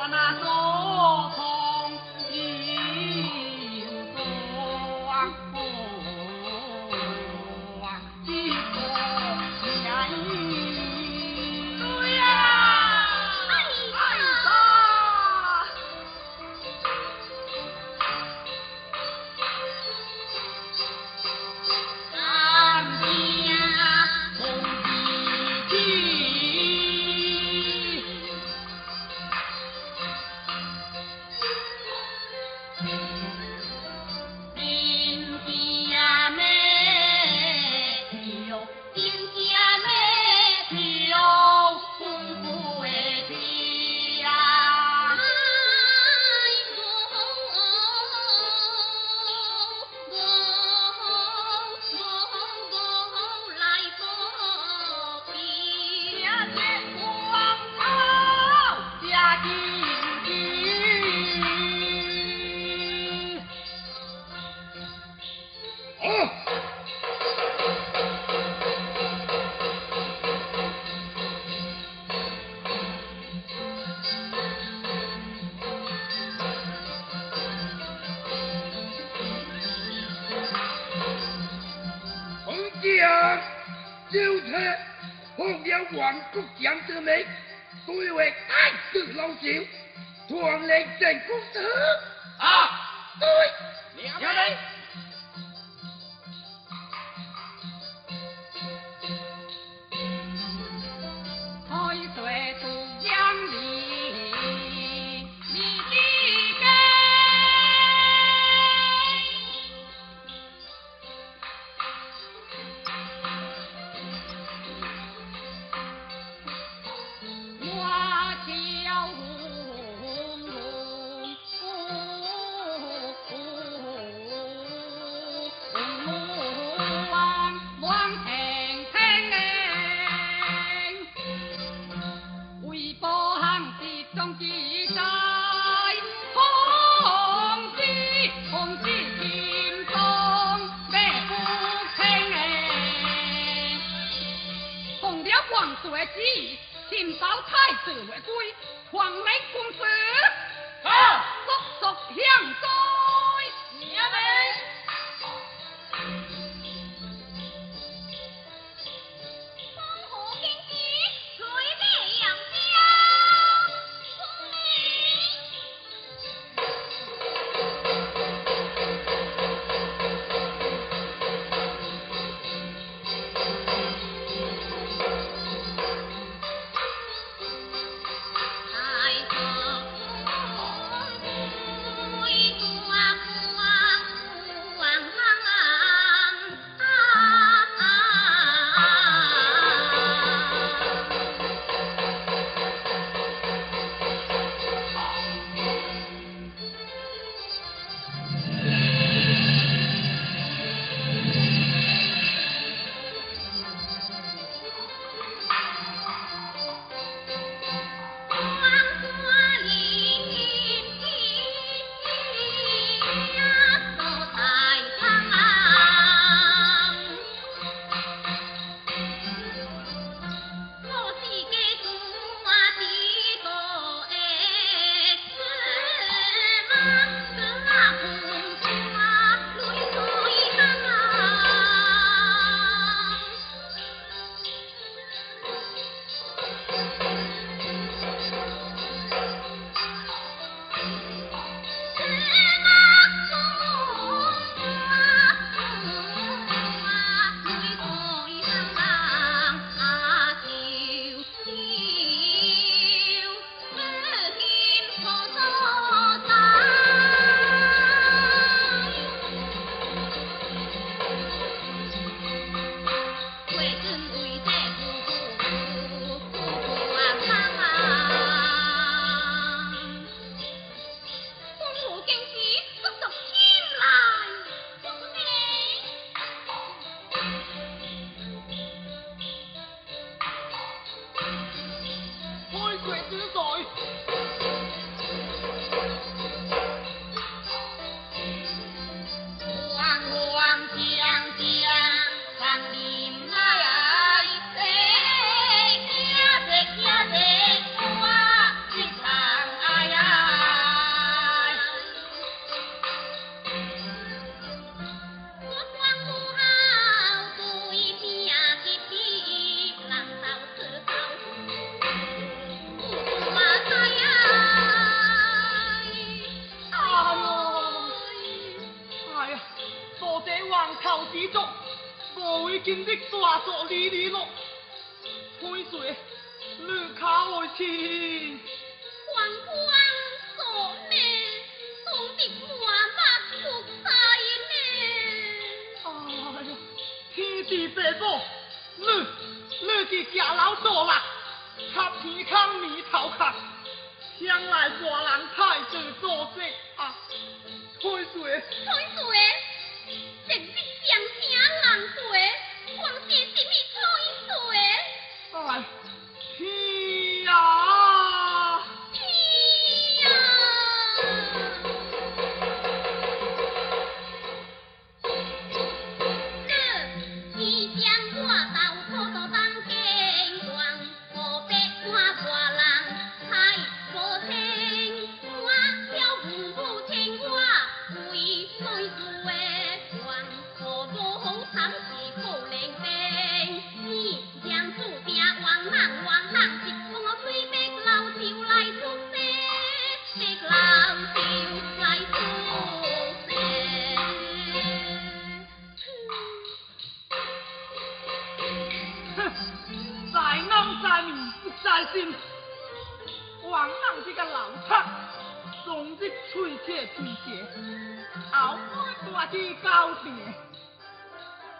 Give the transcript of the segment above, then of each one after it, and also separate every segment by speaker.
Speaker 1: Panasok!
Speaker 2: Hoàng Xòe Chi, Chín Giáo
Speaker 1: 天地白宝，你你去家老做啦，插天康面头壳，将来大人太子做主啊！潘水，
Speaker 3: 潘水，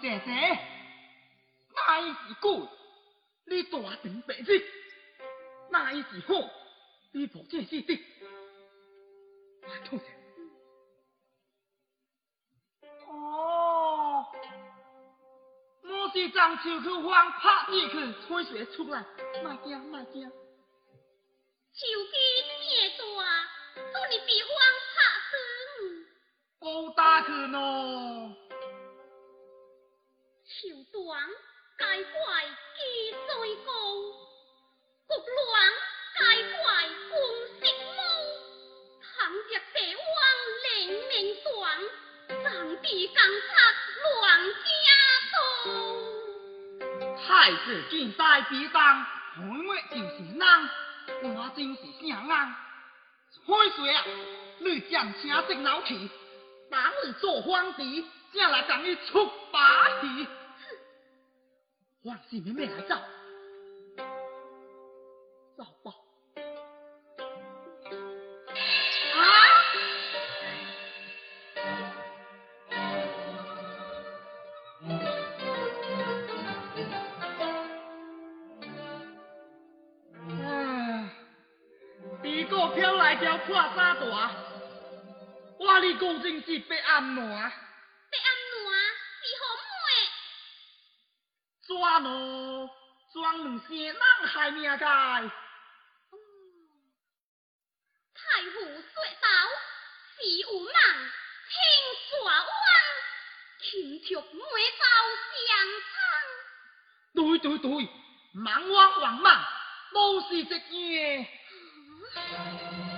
Speaker 1: 姐姐，哪一是鬼？你大庭白日，哪一是好？你不见是的。哦，我是张秋去荒拍你去吹水出来，卖惊卖惊。手
Speaker 3: 机这么大，做你比荒拍死。
Speaker 1: 好大去喏。
Speaker 3: 桥短解怪几岁高，国乱解怪共色毛。倘若这汪灵命短，上帝更插乱家多。
Speaker 1: 太子见在必当，判我就是人，我真是啥人？海水啊，你将请这老气，打你做皇帝，正来将你出把戏。王氏妹妹来找，找吧。啊！啊！第个飘来条破沙大，我哩果真是被安暖。抓咯，装唔些人害命该。
Speaker 3: 太湖水道是有梦，青蛇湾，青竹梅道相称。
Speaker 1: 对对对，梦王王梦，都是这样。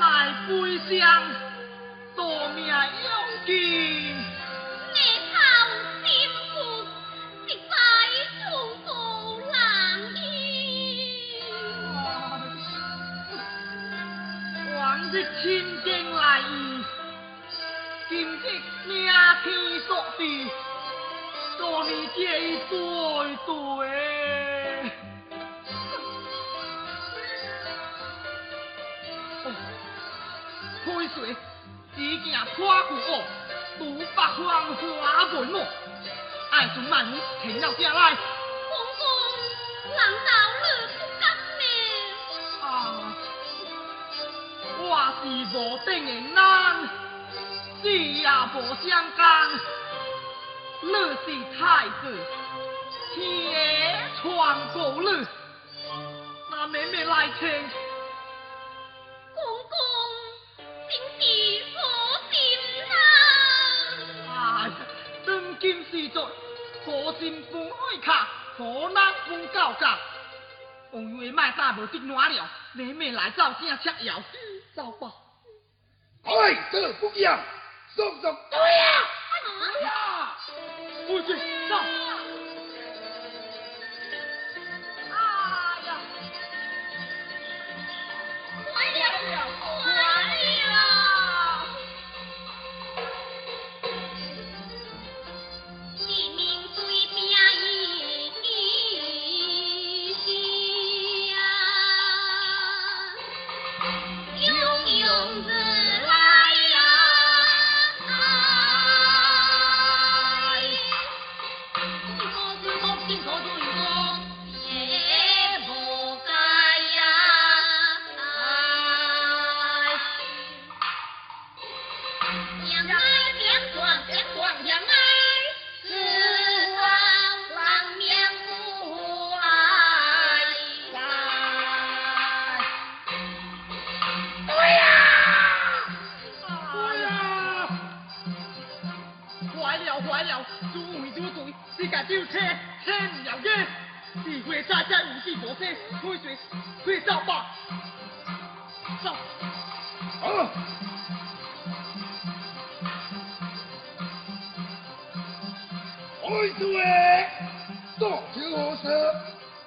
Speaker 1: 来悲伤 cuối
Speaker 3: 你抛心腹，直 mẹ yêu
Speaker 1: 往日清兵来意，今日命天属 tiếng 行跨过，如北方花滚弄。爱准慢，停要下来。公
Speaker 3: 公，难道你不甘命？
Speaker 1: 啊，我是无定的人，死也无相干。你是太子，天创造你，那妹妹来听。金酸爱卡，苦难不告状。王爷卖大无得暖了，你们来造正吃药，走吧。
Speaker 4: 哎，走不要，送送。对呀、啊，
Speaker 3: 不要。
Speaker 1: 父亲，走。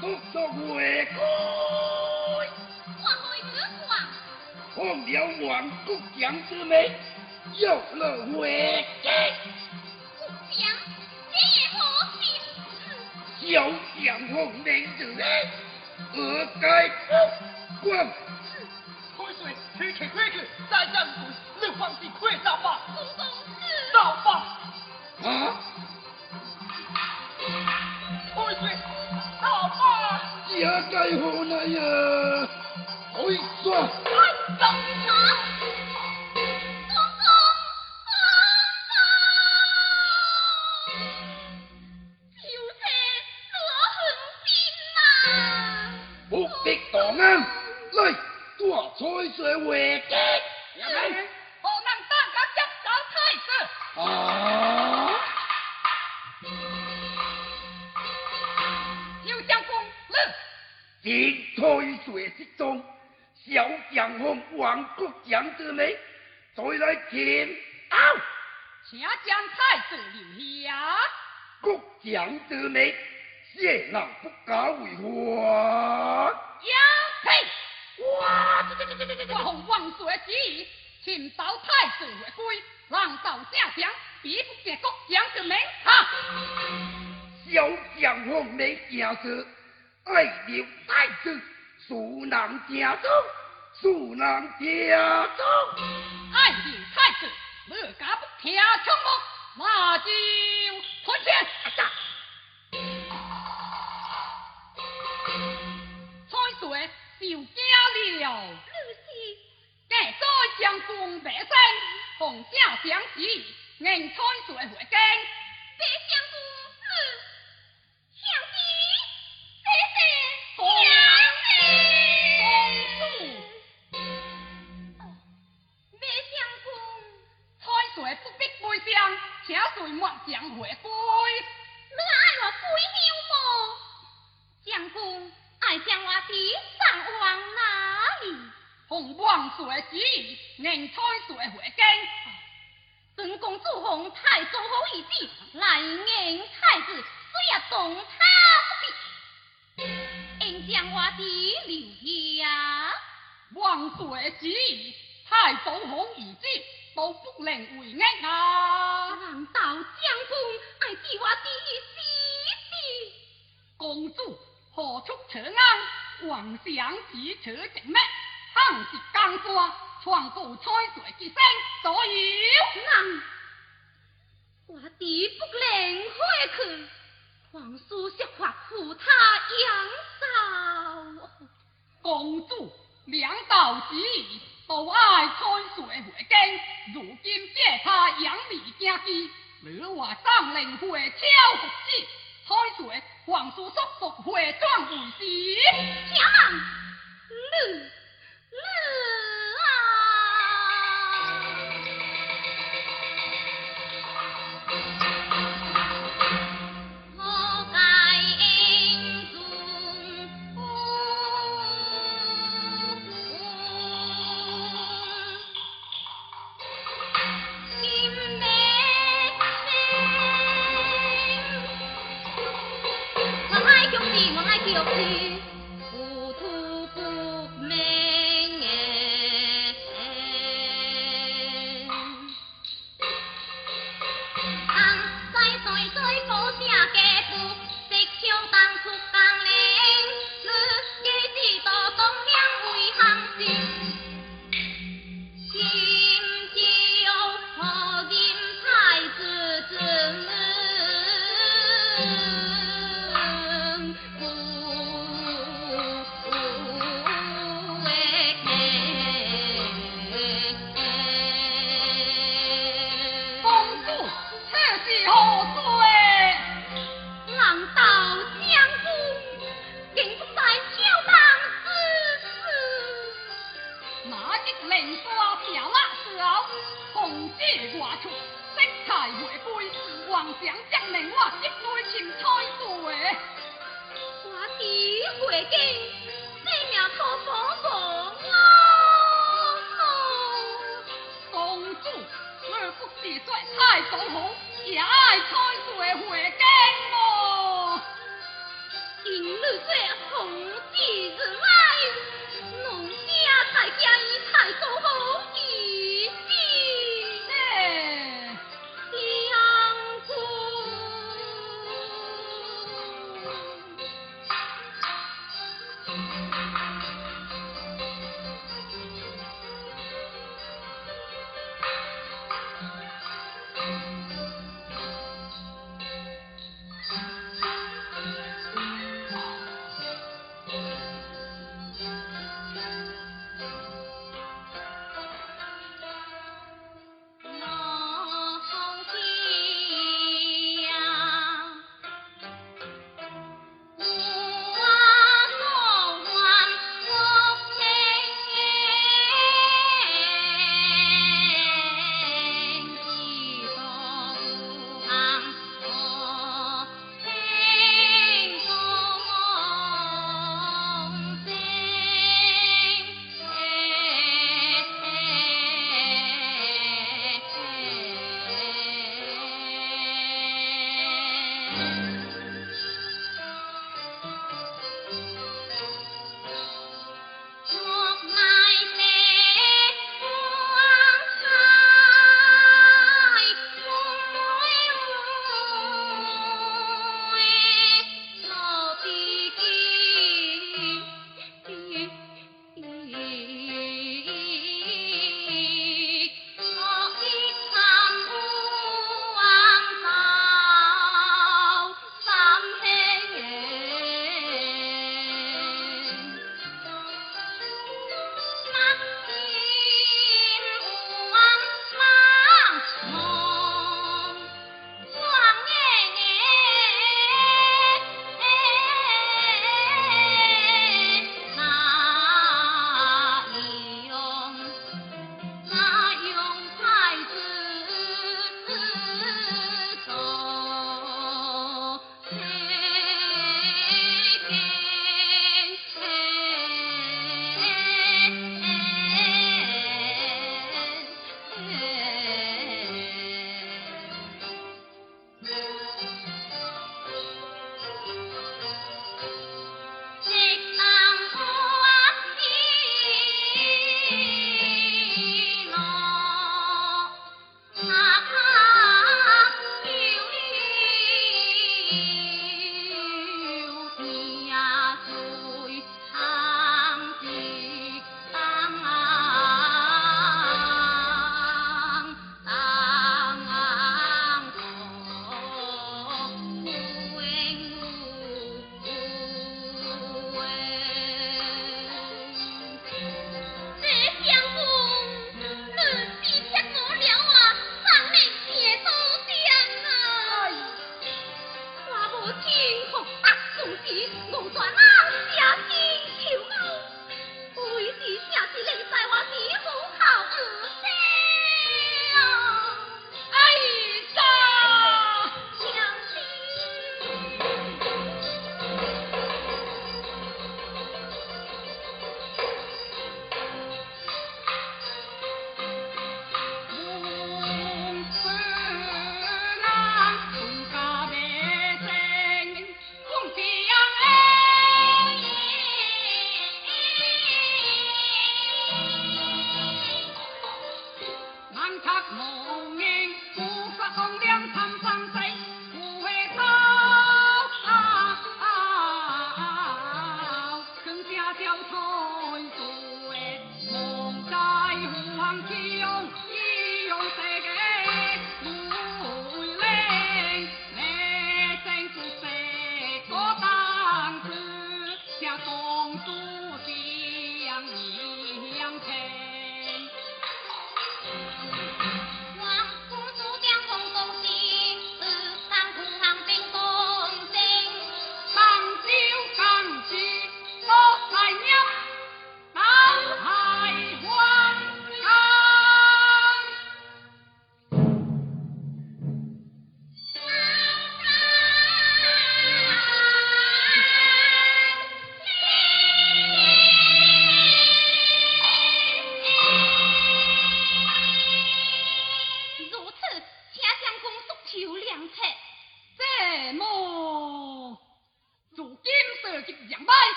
Speaker 4: 国强民富，弘国强之美，有了危机，
Speaker 3: 国家你也好何
Speaker 4: 从？有强有能的，我该滚光？
Speaker 1: 开船，提起几句，在南国，你放肆，快造吧，
Speaker 3: 造
Speaker 1: 吧！
Speaker 4: 呀该喝那呀好一说快
Speaker 3: 走吧公公公公就在我身边呐
Speaker 4: 目的多硬来多采些味精
Speaker 2: 我让大家一道太子
Speaker 4: 啊你推水之中小蒋洪王国将之命再来见好
Speaker 2: 请将太子留下。
Speaker 4: 国将之命谢郎不敢为患呀
Speaker 2: 呸
Speaker 4: 哇这这这这这
Speaker 2: 洪王请太子回归郎道家乡比不见国将之名哈。
Speaker 4: 小蒋洪明家私爱留太子，苏南家中，苏南家中，
Speaker 2: 爱留太子，我敢不听从吗？马就团结，彩水就家了，日
Speaker 3: 西
Speaker 2: 该再将功，红甲相西，人彩水会跟，
Speaker 3: 白相公。
Speaker 2: 不必悲伤，请随末将回归。
Speaker 3: 你爱我归乡么？将军爱将我弟送往哪里？
Speaker 2: 洪万岁旨意，硬推岁回京。
Speaker 3: 孙公子洪太祖好意旨，来迎太子，虽也动他不必。应将我弟留下。
Speaker 2: 万岁旨意，太祖好意旨。能违逆啊！
Speaker 3: 难道将军爱替我弟死的？
Speaker 2: 公主何出扯安？妄想只扯直咩？行是江山，创造彩水之声，所以
Speaker 3: 难，我弟不能回去。皇叔设法扶他养嫂。
Speaker 2: 公主两道之意，都爱春水回京，如今借他养你家基，你话上令会超服子，彩水皇叔速速回转回师。
Speaker 3: 且慢，你你。降临。